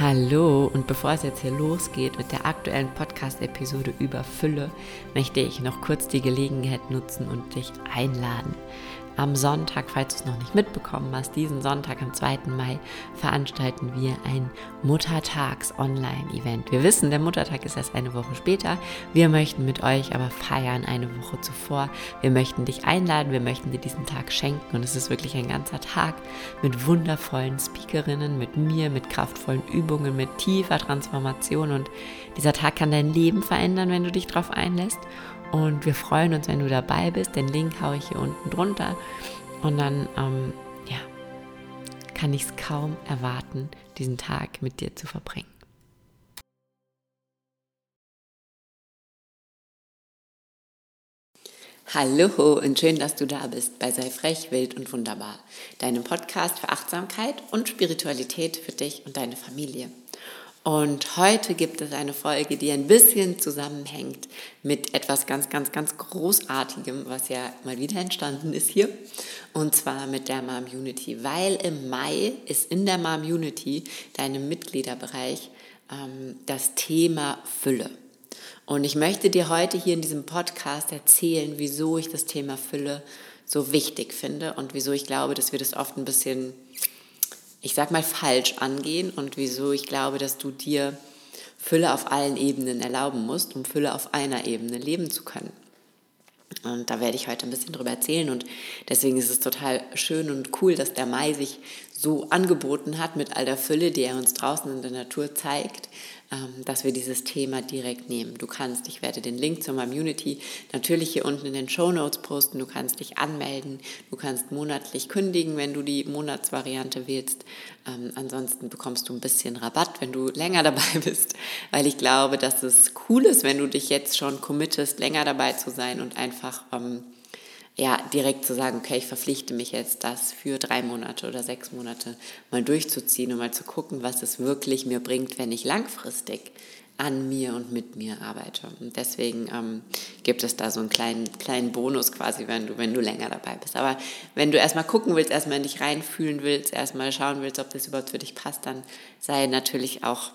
Hallo und bevor es jetzt hier losgeht mit der aktuellen Podcast-Episode über Fülle, möchte ich noch kurz die Gelegenheit nutzen und dich einladen am Sonntag, falls du es noch nicht mitbekommen hast, diesen Sonntag am 2. Mai veranstalten wir ein Muttertags-Online-Event. Wir wissen, der Muttertag ist erst eine Woche später. Wir möchten mit euch aber feiern eine Woche zuvor. Wir möchten dich einladen, wir möchten dir diesen Tag schenken und es ist wirklich ein ganzer Tag mit wundervollen Speakerinnen, mit mir, mit kraftvollen Übungen, mit tiefer Transformation und dieser Tag kann dein Leben verändern, wenn du dich darauf einlässt. Und wir freuen uns, wenn du dabei bist. Den Link haue ich hier unten drunter. Und dann, ähm, ja, kann ich es kaum erwarten, diesen Tag mit dir zu verbringen. Hallo und schön, dass du da bist bei Sei frech, wild und wunderbar, deinem Podcast für Achtsamkeit und Spiritualität für dich und deine Familie. Und heute gibt es eine Folge, die ein bisschen zusammenhängt mit etwas ganz, ganz, ganz Großartigem, was ja mal wieder entstanden ist hier. Und zwar mit der Mom Unity. Weil im Mai ist in der Mom Unity, deinem Mitgliederbereich, ähm, das Thema Fülle. Und ich möchte dir heute hier in diesem Podcast erzählen, wieso ich das Thema Fülle so wichtig finde und wieso ich glaube, dass wir das oft ein bisschen ich sag mal, falsch angehen und wieso ich glaube, dass du dir Fülle auf allen Ebenen erlauben musst, um Fülle auf einer Ebene leben zu können. Und da werde ich heute ein bisschen drüber erzählen und deswegen ist es total schön und cool, dass der Mai sich so angeboten hat mit all der Fülle, die er uns draußen in der Natur zeigt, dass wir dieses Thema direkt nehmen. Du kannst, ich werde den Link zur Community natürlich hier unten in den Show Notes posten. Du kannst dich anmelden. Du kannst monatlich kündigen, wenn du die Monatsvariante wählst. Ähm, ansonsten bekommst du ein bisschen Rabatt, wenn du länger dabei bist, weil ich glaube, dass es cool ist, wenn du dich jetzt schon committest, länger dabei zu sein und einfach ähm, ja, direkt zu sagen, okay, ich verpflichte mich jetzt, das für drei Monate oder sechs Monate mal durchzuziehen und mal zu gucken, was es wirklich mir bringt, wenn ich langfristig an mir und mit mir arbeite. Und deswegen ähm, gibt es da so einen kleinen, kleinen Bonus quasi, wenn du, wenn du länger dabei bist. Aber wenn du erstmal gucken willst, erstmal in dich reinfühlen willst, erstmal schauen willst, ob das überhaupt für dich passt, dann sei natürlich auch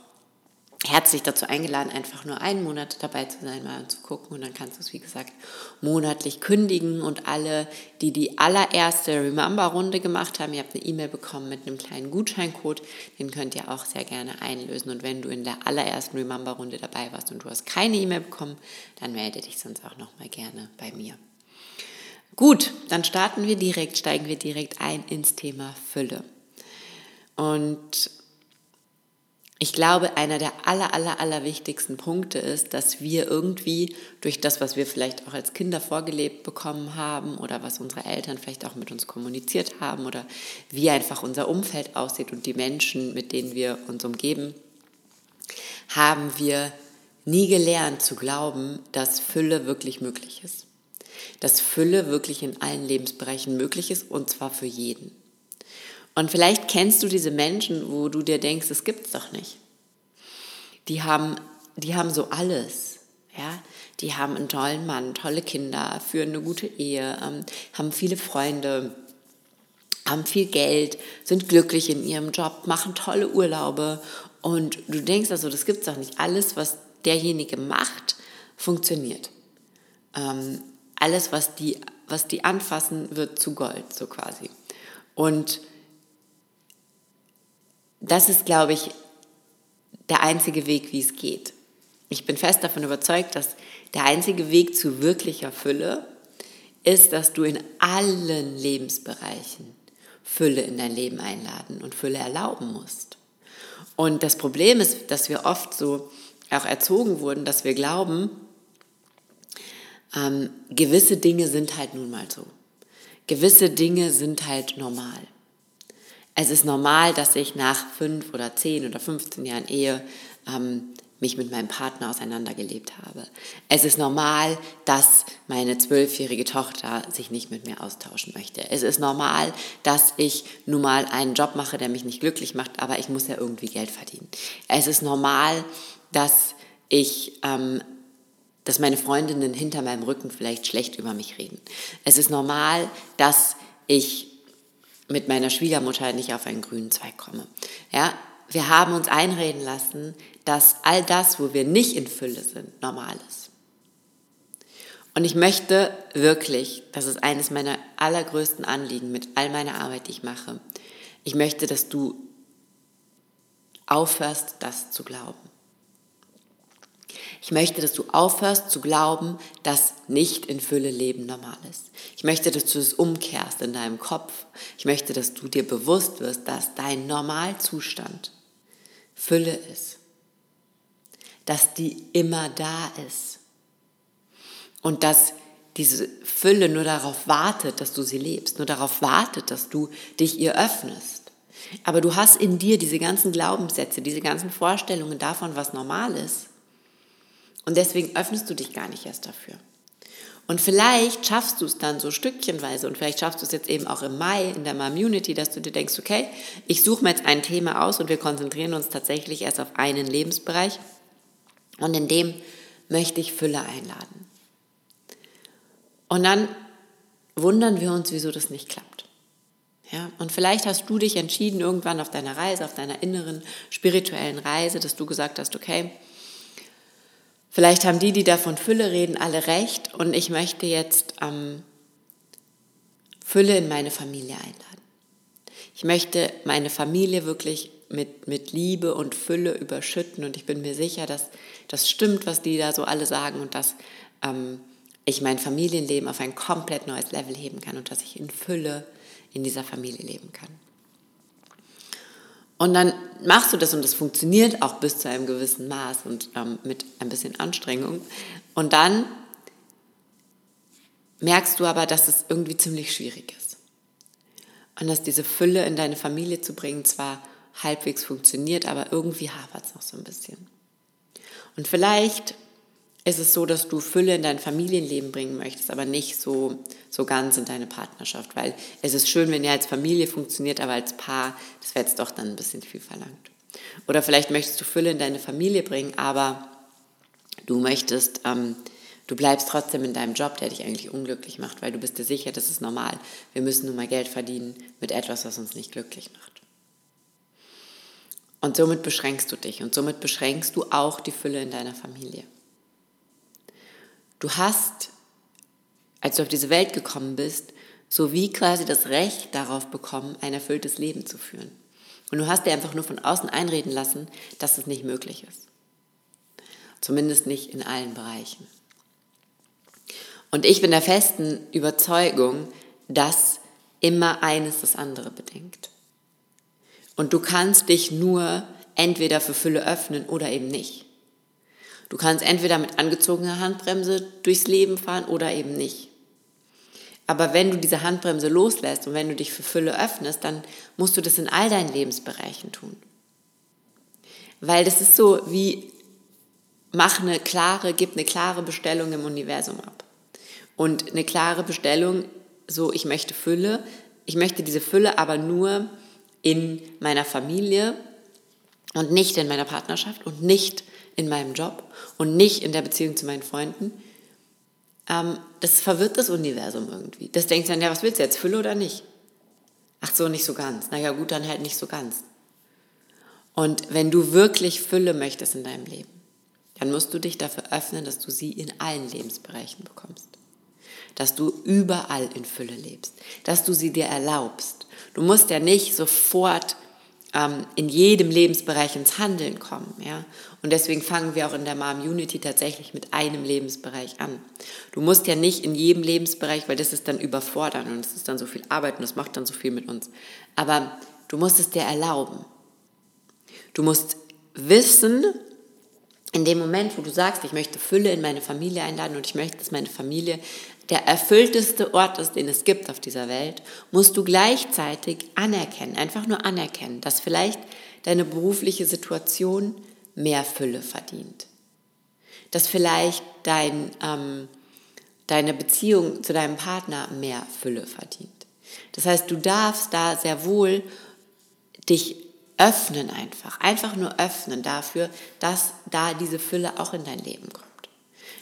herzlich dazu eingeladen, einfach nur einen Monat dabei zu sein, mal zu gucken und dann kannst du es, wie gesagt, monatlich kündigen und alle, die die allererste Remember-Runde gemacht haben, ihr habt eine E-Mail bekommen mit einem kleinen Gutscheincode, den könnt ihr auch sehr gerne einlösen und wenn du in der allerersten Remember-Runde dabei warst und du hast keine E-Mail bekommen, dann melde dich sonst auch nochmal gerne bei mir. Gut, dann starten wir direkt, steigen wir direkt ein ins Thema Fülle. Und ich glaube, einer der aller, aller, aller wichtigsten Punkte ist, dass wir irgendwie durch das, was wir vielleicht auch als Kinder vorgelebt bekommen haben oder was unsere Eltern vielleicht auch mit uns kommuniziert haben oder wie einfach unser Umfeld aussieht und die Menschen, mit denen wir uns umgeben, haben wir nie gelernt zu glauben, dass Fülle wirklich möglich ist. Dass Fülle wirklich in allen Lebensbereichen möglich ist und zwar für jeden. Und vielleicht kennst du diese Menschen, wo du dir denkst, es gibt's doch nicht. Die haben, die haben so alles. Ja, die haben einen tollen Mann, tolle Kinder, führen eine gute Ehe, ähm, haben viele Freunde, haben viel Geld, sind glücklich in ihrem Job, machen tolle Urlaube und du denkst also, das gibt's doch nicht. Alles, was derjenige macht, funktioniert. Ähm, alles, was die, was die anfassen, wird zu Gold, so quasi. Und das ist, glaube ich, der einzige Weg, wie es geht. Ich bin fest davon überzeugt, dass der einzige Weg zu wirklicher Fülle ist, dass du in allen Lebensbereichen Fülle in dein Leben einladen und Fülle erlauben musst. Und das Problem ist, dass wir oft so auch erzogen wurden, dass wir glauben, ähm, gewisse Dinge sind halt nun mal so. Gewisse Dinge sind halt normal. Es ist normal, dass ich nach fünf oder zehn oder 15 Jahren Ehe ähm, mich mit meinem Partner auseinandergelebt habe. Es ist normal, dass meine zwölfjährige Tochter sich nicht mit mir austauschen möchte. Es ist normal, dass ich nun mal einen Job mache, der mich nicht glücklich macht, aber ich muss ja irgendwie Geld verdienen. Es ist normal, dass ich ähm, dass meine Freundinnen hinter meinem Rücken vielleicht schlecht über mich reden. Es ist normal, dass ich mit meiner Schwiegermutter nicht auf einen grünen Zweig komme. Ja, wir haben uns einreden lassen, dass all das, wo wir nicht in Fülle sind, normal ist. Und ich möchte wirklich, das ist eines meiner allergrößten Anliegen mit all meiner Arbeit, die ich mache, ich möchte, dass du aufhörst, das zu glauben. Ich möchte, dass du aufhörst zu glauben, dass nicht in Fülle Leben normal ist. Ich möchte, dass du es umkehrst in deinem Kopf. Ich möchte, dass du dir bewusst wirst, dass dein Normalzustand Fülle ist. Dass die immer da ist. Und dass diese Fülle nur darauf wartet, dass du sie lebst, nur darauf wartet, dass du dich ihr öffnest. Aber du hast in dir diese ganzen Glaubenssätze, diese ganzen Vorstellungen davon, was normal ist. Und deswegen öffnest du dich gar nicht erst dafür. Und vielleicht schaffst du es dann so stückchenweise und vielleicht schaffst du es jetzt eben auch im Mai in der Community, dass du dir denkst, okay, ich suche mir jetzt ein Thema aus und wir konzentrieren uns tatsächlich erst auf einen Lebensbereich und in dem möchte ich Fülle einladen. Und dann wundern wir uns, wieso das nicht klappt. Ja, und vielleicht hast du dich entschieden irgendwann auf deiner Reise, auf deiner inneren spirituellen Reise, dass du gesagt hast, okay, Vielleicht haben die, die da von Fülle reden, alle recht und ich möchte jetzt ähm, Fülle in meine Familie einladen. Ich möchte meine Familie wirklich mit, mit Liebe und Fülle überschütten und ich bin mir sicher, dass das stimmt, was die da so alle sagen und dass ähm, ich mein Familienleben auf ein komplett neues Level heben kann und dass ich in Fülle in dieser Familie leben kann. Und dann machst du das und das funktioniert auch bis zu einem gewissen Maß und ähm, mit ein bisschen Anstrengung. Und dann merkst du aber, dass es irgendwie ziemlich schwierig ist. Und dass diese Fülle in deine Familie zu bringen zwar halbwegs funktioniert, aber irgendwie hapert es noch so ein bisschen. Und vielleicht ist es so, dass du Fülle in dein Familienleben bringen möchtest, aber nicht so, so ganz in deine Partnerschaft, weil es ist schön, wenn ihr als Familie funktioniert, aber als Paar, das wäre jetzt doch dann ein bisschen viel verlangt. Oder vielleicht möchtest du Fülle in deine Familie bringen, aber du möchtest, ähm, du bleibst trotzdem in deinem Job, der dich eigentlich unglücklich macht, weil du bist dir sicher, das ist normal. Wir müssen nun mal Geld verdienen mit etwas, was uns nicht glücklich macht. Und somit beschränkst du dich und somit beschränkst du auch die Fülle in deiner Familie. Du hast, als du auf diese Welt gekommen bist, so wie quasi das Recht darauf bekommen, ein erfülltes Leben zu führen. Und du hast dir einfach nur von außen einreden lassen, dass es nicht möglich ist. Zumindest nicht in allen Bereichen. Und ich bin der festen Überzeugung, dass immer eines das andere bedingt. Und du kannst dich nur entweder für Fülle öffnen oder eben nicht. Du kannst entweder mit angezogener Handbremse durchs Leben fahren oder eben nicht. Aber wenn du diese Handbremse loslässt und wenn du dich für Fülle öffnest, dann musst du das in all deinen Lebensbereichen tun. Weil das ist so wie, mach eine klare, gib eine klare Bestellung im Universum ab. Und eine klare Bestellung, so ich möchte Fülle, ich möchte diese Fülle aber nur in meiner Familie und nicht in meiner Partnerschaft und nicht in meinem Job und nicht in der Beziehung zu meinen Freunden, ähm, das verwirrt das Universum irgendwie. Das denkt dann, ja, was willst du jetzt, Fülle oder nicht? Ach so, nicht so ganz. Naja, gut, dann halt nicht so ganz. Und wenn du wirklich Fülle möchtest in deinem Leben, dann musst du dich dafür öffnen, dass du sie in allen Lebensbereichen bekommst. Dass du überall in Fülle lebst. Dass du sie dir erlaubst. Du musst ja nicht sofort ähm, in jedem Lebensbereich ins Handeln kommen. Ja? Und deswegen fangen wir auch in der Mom Unity tatsächlich mit einem Lebensbereich an. Du musst ja nicht in jedem Lebensbereich, weil das ist dann überfordern und es ist dann so viel Arbeit und das macht dann so viel mit uns. Aber du musst es dir erlauben. Du musst wissen, in dem Moment, wo du sagst, ich möchte Fülle in meine Familie einladen und ich möchte, dass meine Familie der erfüllteste Ort ist, den es gibt auf dieser Welt, musst du gleichzeitig anerkennen, einfach nur anerkennen, dass vielleicht deine berufliche Situation mehr Fülle verdient. Dass vielleicht dein, ähm, deine Beziehung zu deinem Partner mehr Fülle verdient. Das heißt, du darfst da sehr wohl dich öffnen einfach, einfach nur öffnen dafür, dass da diese Fülle auch in dein Leben kommt.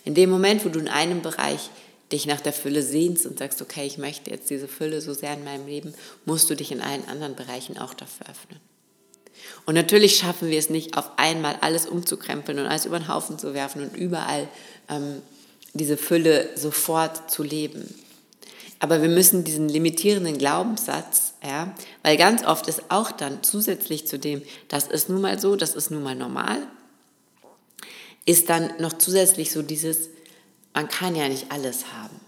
In dem Moment, wo du in einem Bereich dich nach der Fülle sehnst und sagst, okay, ich möchte jetzt diese Fülle so sehr in meinem Leben, musst du dich in allen anderen Bereichen auch dafür öffnen. Und natürlich schaffen wir es nicht, auf einmal alles umzukrempeln und alles über den Haufen zu werfen und überall ähm, diese Fülle sofort zu leben. Aber wir müssen diesen limitierenden Glaubenssatz, ja, weil ganz oft ist auch dann zusätzlich zu dem, das ist nun mal so, das ist nun mal normal, ist dann noch zusätzlich so dieses, man kann ja nicht alles haben.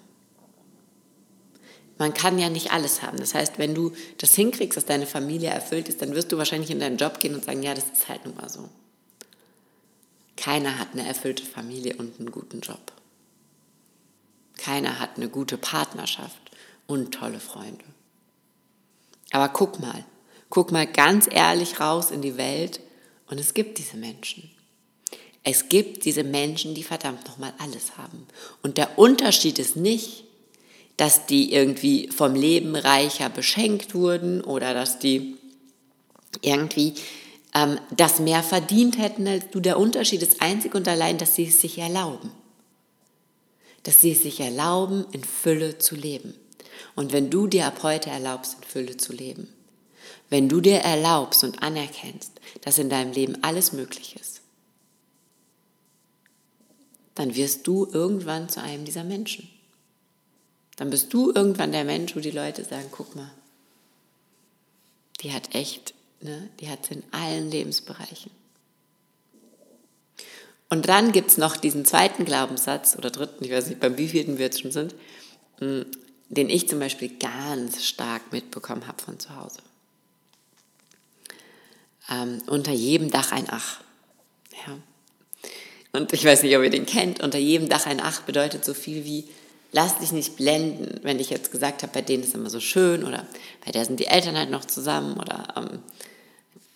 Man kann ja nicht alles haben. Das heißt, wenn du das hinkriegst, dass deine Familie erfüllt ist, dann wirst du wahrscheinlich in deinen Job gehen und sagen, ja, das ist halt nun mal so. Keiner hat eine erfüllte Familie und einen guten Job. Keiner hat eine gute Partnerschaft und tolle Freunde. Aber guck mal, guck mal ganz ehrlich raus in die Welt und es gibt diese Menschen. Es gibt diese Menschen, die verdammt nochmal alles haben. Und der Unterschied ist nicht, dass die irgendwie vom Leben reicher beschenkt wurden oder dass die irgendwie ähm, das mehr verdient hätten als du. Der Unterschied ist einzig und allein, dass sie es sich erlauben dass sie es sich erlauben, in Fülle zu leben. Und wenn du dir ab heute erlaubst, in Fülle zu leben, wenn du dir erlaubst und anerkennst, dass in deinem Leben alles möglich ist, dann wirst du irgendwann zu einem dieser Menschen. Dann bist du irgendwann der Mensch, wo die Leute sagen, guck mal, die hat echt, ne, die hat es in allen Lebensbereichen. Und dann gibt es noch diesen zweiten Glaubenssatz oder dritten, ich weiß nicht, beim wievielten wir jetzt schon sind, hm, den ich zum Beispiel ganz stark mitbekommen habe von zu Hause. Ähm, unter jedem Dach ein Ach. Ja. Und ich weiß nicht, ob ihr den kennt. Unter jedem Dach ein Ach bedeutet so viel wie, lass dich nicht blenden, wenn ich jetzt gesagt habe, bei denen ist immer so schön oder bei der sind die Eltern halt noch zusammen oder ähm,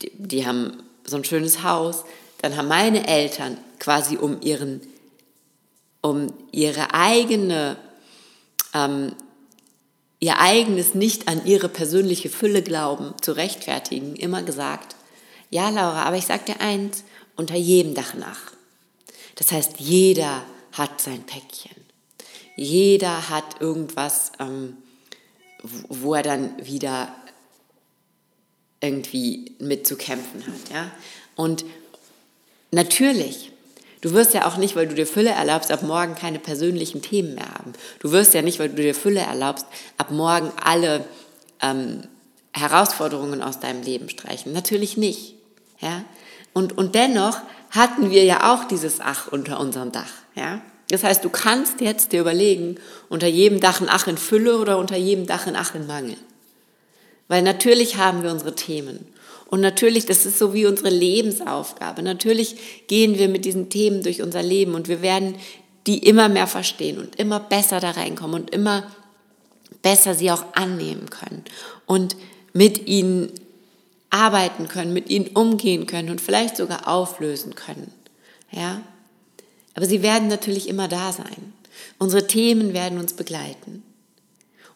die, die haben so ein schönes Haus dann haben meine Eltern quasi um ihren, um ihre eigene, ähm, ihr eigenes nicht an ihre persönliche Fülle glauben zu rechtfertigen, immer gesagt, ja Laura, aber ich sag dir eins, unter jedem Dach nach. Das heißt, jeder hat sein Päckchen. Jeder hat irgendwas, ähm, wo er dann wieder irgendwie mit zu kämpfen hat. Ja? Und Natürlich. Du wirst ja auch nicht, weil du dir Fülle erlaubst, ab morgen keine persönlichen Themen mehr haben. Du wirst ja nicht, weil du dir Fülle erlaubst, ab morgen alle ähm, Herausforderungen aus deinem Leben streichen. Natürlich nicht. Ja? Und, und dennoch hatten wir ja auch dieses Ach unter unserem Dach. Ja? Das heißt, du kannst jetzt dir überlegen, unter jedem Dach ein Ach in Fülle oder unter jedem Dach ein Ach in Mangel. Weil natürlich haben wir unsere Themen. Und natürlich, das ist so wie unsere Lebensaufgabe. Natürlich gehen wir mit diesen Themen durch unser Leben und wir werden die immer mehr verstehen und immer besser da reinkommen und immer besser sie auch annehmen können und mit ihnen arbeiten können, mit ihnen umgehen können und vielleicht sogar auflösen können. Ja? Aber sie werden natürlich immer da sein. Unsere Themen werden uns begleiten.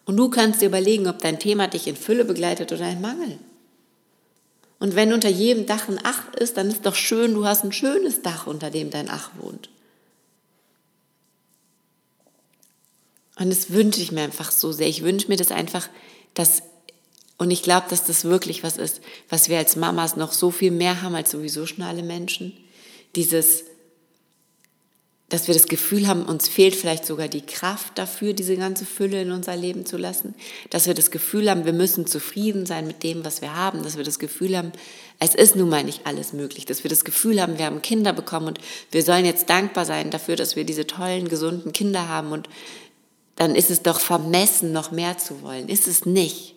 Und du kannst dir überlegen, ob dein Thema dich in Fülle begleitet oder in Mangel. Und wenn unter jedem Dach ein Ach ist, dann ist doch schön, du hast ein schönes Dach, unter dem dein Ach wohnt. Und das wünsche ich mir einfach so sehr. Ich wünsche mir das einfach, dass, und ich glaube, dass das wirklich was ist, was wir als Mamas noch so viel mehr haben als sowieso schon alle Menschen. Dieses, dass wir das Gefühl haben, uns fehlt vielleicht sogar die Kraft dafür, diese ganze Fülle in unser Leben zu lassen, dass wir das Gefühl haben, wir müssen zufrieden sein mit dem, was wir haben, dass wir das Gefühl haben, es ist nun mal nicht alles möglich, dass wir das Gefühl haben, wir haben Kinder bekommen und wir sollen jetzt dankbar sein dafür, dass wir diese tollen, gesunden Kinder haben und dann ist es doch vermessen, noch mehr zu wollen. Ist es nicht.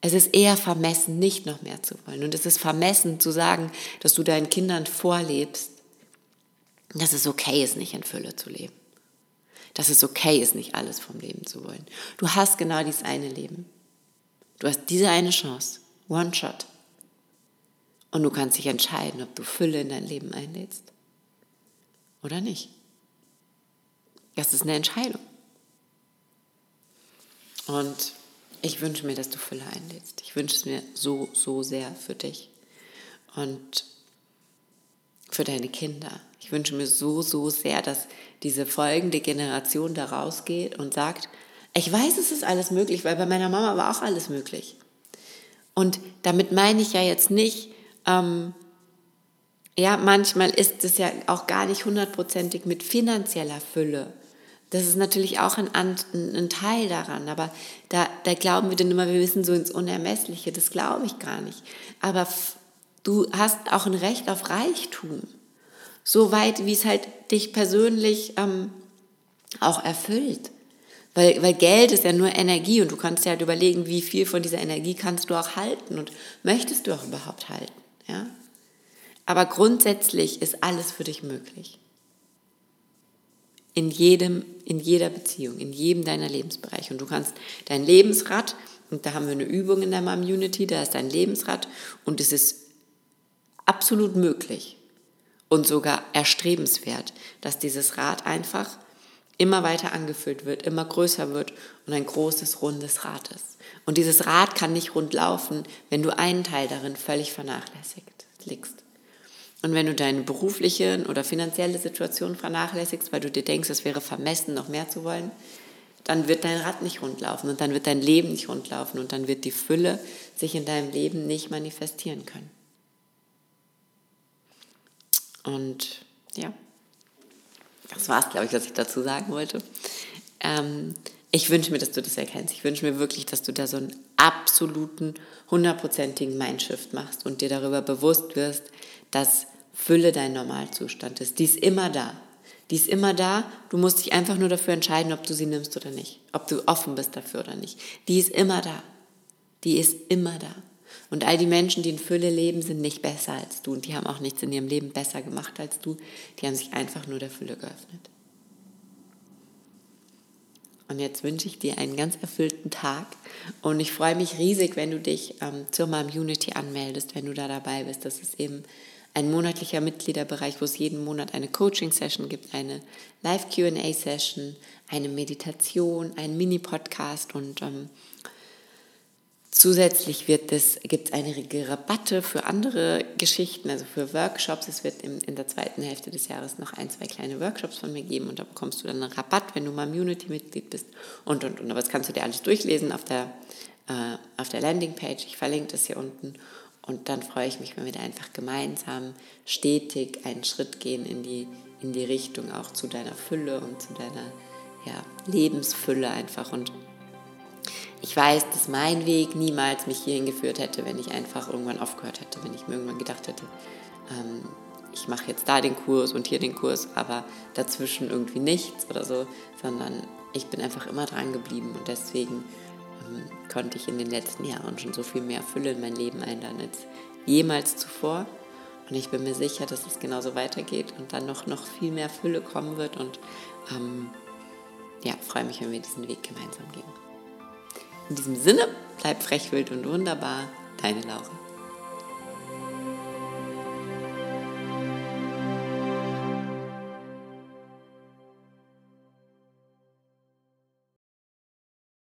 Es ist eher vermessen, nicht noch mehr zu wollen. Und es ist vermessen zu sagen, dass du deinen Kindern vorlebst, dass es okay ist, nicht in Fülle zu leben. Dass es okay ist, nicht alles vom Leben zu wollen. Du hast genau dieses eine Leben. Du hast diese eine Chance. One shot. Und du kannst dich entscheiden, ob du Fülle in dein Leben einlädst oder nicht. Das ist eine Entscheidung. Und ich wünsche mir, dass du Fülle einlädst. Ich wünsche es mir so, so sehr für dich und für deine Kinder, ich wünsche mir so, so sehr, dass diese folgende Generation da rausgeht und sagt, ich weiß, es ist alles möglich, weil bei meiner Mama war auch alles möglich. Und damit meine ich ja jetzt nicht, ähm, ja, manchmal ist es ja auch gar nicht hundertprozentig mit finanzieller Fülle. Das ist natürlich auch ein, ein, Teil daran, aber da, da glauben wir dann immer, wir wissen so ins Unermessliche. Das glaube ich gar nicht. Aber du hast auch ein Recht auf Reichtum. So weit, wie es halt dich persönlich ähm, auch erfüllt. Weil, weil Geld ist ja nur Energie und du kannst dir halt überlegen, wie viel von dieser Energie kannst du auch halten und möchtest du auch überhaupt halten. Ja? Aber grundsätzlich ist alles für dich möglich. In jedem, in jeder Beziehung, in jedem deiner Lebensbereiche. Und du kannst dein Lebensrad, und da haben wir eine Übung in der Mom Unity, da ist dein Lebensrad und es ist absolut möglich und sogar erstrebenswert, dass dieses Rad einfach immer weiter angefüllt wird, immer größer wird und ein großes, rundes Rad ist. Und dieses Rad kann nicht rund laufen, wenn du einen Teil darin völlig vernachlässigt liegst. Und wenn du deine berufliche oder finanzielle Situation vernachlässigst, weil du dir denkst, es wäre vermessen, noch mehr zu wollen, dann wird dein Rad nicht rundlaufen und dann wird dein Leben nicht rundlaufen und dann wird die Fülle sich in deinem Leben nicht manifestieren können. Und ja, das war es, glaube ich, was ich dazu sagen wollte. Ähm, ich wünsche mir, dass du das erkennst. Ich wünsche mir wirklich, dass du da so einen absoluten, hundertprozentigen Mindshift machst und dir darüber bewusst wirst, dass Fülle dein Normalzustand ist. Die ist immer da. Die ist immer da. Du musst dich einfach nur dafür entscheiden, ob du sie nimmst oder nicht. Ob du offen bist dafür oder nicht. Die ist immer da. Die ist immer da. Und all die Menschen, die in Fülle leben, sind nicht besser als du und die haben auch nichts in ihrem Leben besser gemacht als du. Die haben sich einfach nur der Fülle geöffnet. Und jetzt wünsche ich dir einen ganz erfüllten Tag und ich freue mich riesig, wenn du dich ähm, zur Mom Unity anmeldest, wenn du da dabei bist. Das ist eben ein monatlicher Mitgliederbereich, wo es jeden Monat eine Coaching-Session gibt, eine Live-QA-Session, eine Meditation, einen Mini-Podcast und ähm, Zusätzlich gibt es einige Rabatte für andere Geschichten, also für Workshops. Es wird in, in der zweiten Hälfte des Jahres noch ein, zwei kleine Workshops von mir geben und da bekommst du dann einen Rabatt, wenn du mal Community-Mitglied bist und, und, und. Aber das kannst du dir alles durchlesen auf der, äh, auf der Landingpage. Ich verlinke das hier unten. Und dann freue ich mich, wenn wir da einfach gemeinsam stetig einen Schritt gehen in die, in die Richtung auch zu deiner Fülle und zu deiner ja, Lebensfülle einfach. Und ich weiß, dass mein Weg niemals mich hierhin geführt hätte, wenn ich einfach irgendwann aufgehört hätte, wenn ich mir irgendwann gedacht hätte, ähm, ich mache jetzt da den Kurs und hier den Kurs, aber dazwischen irgendwie nichts oder so, sondern ich bin einfach immer dran geblieben und deswegen ähm, konnte ich in den letzten Jahren schon so viel mehr Fülle in mein Leben einladen als jemals zuvor. Und ich bin mir sicher, dass es genauso weitergeht und dann noch, noch viel mehr Fülle kommen wird und ähm, ja, freue mich, wenn wir diesen Weg gemeinsam gehen. In diesem Sinne, bleib frech, wild und wunderbar, deine Laura.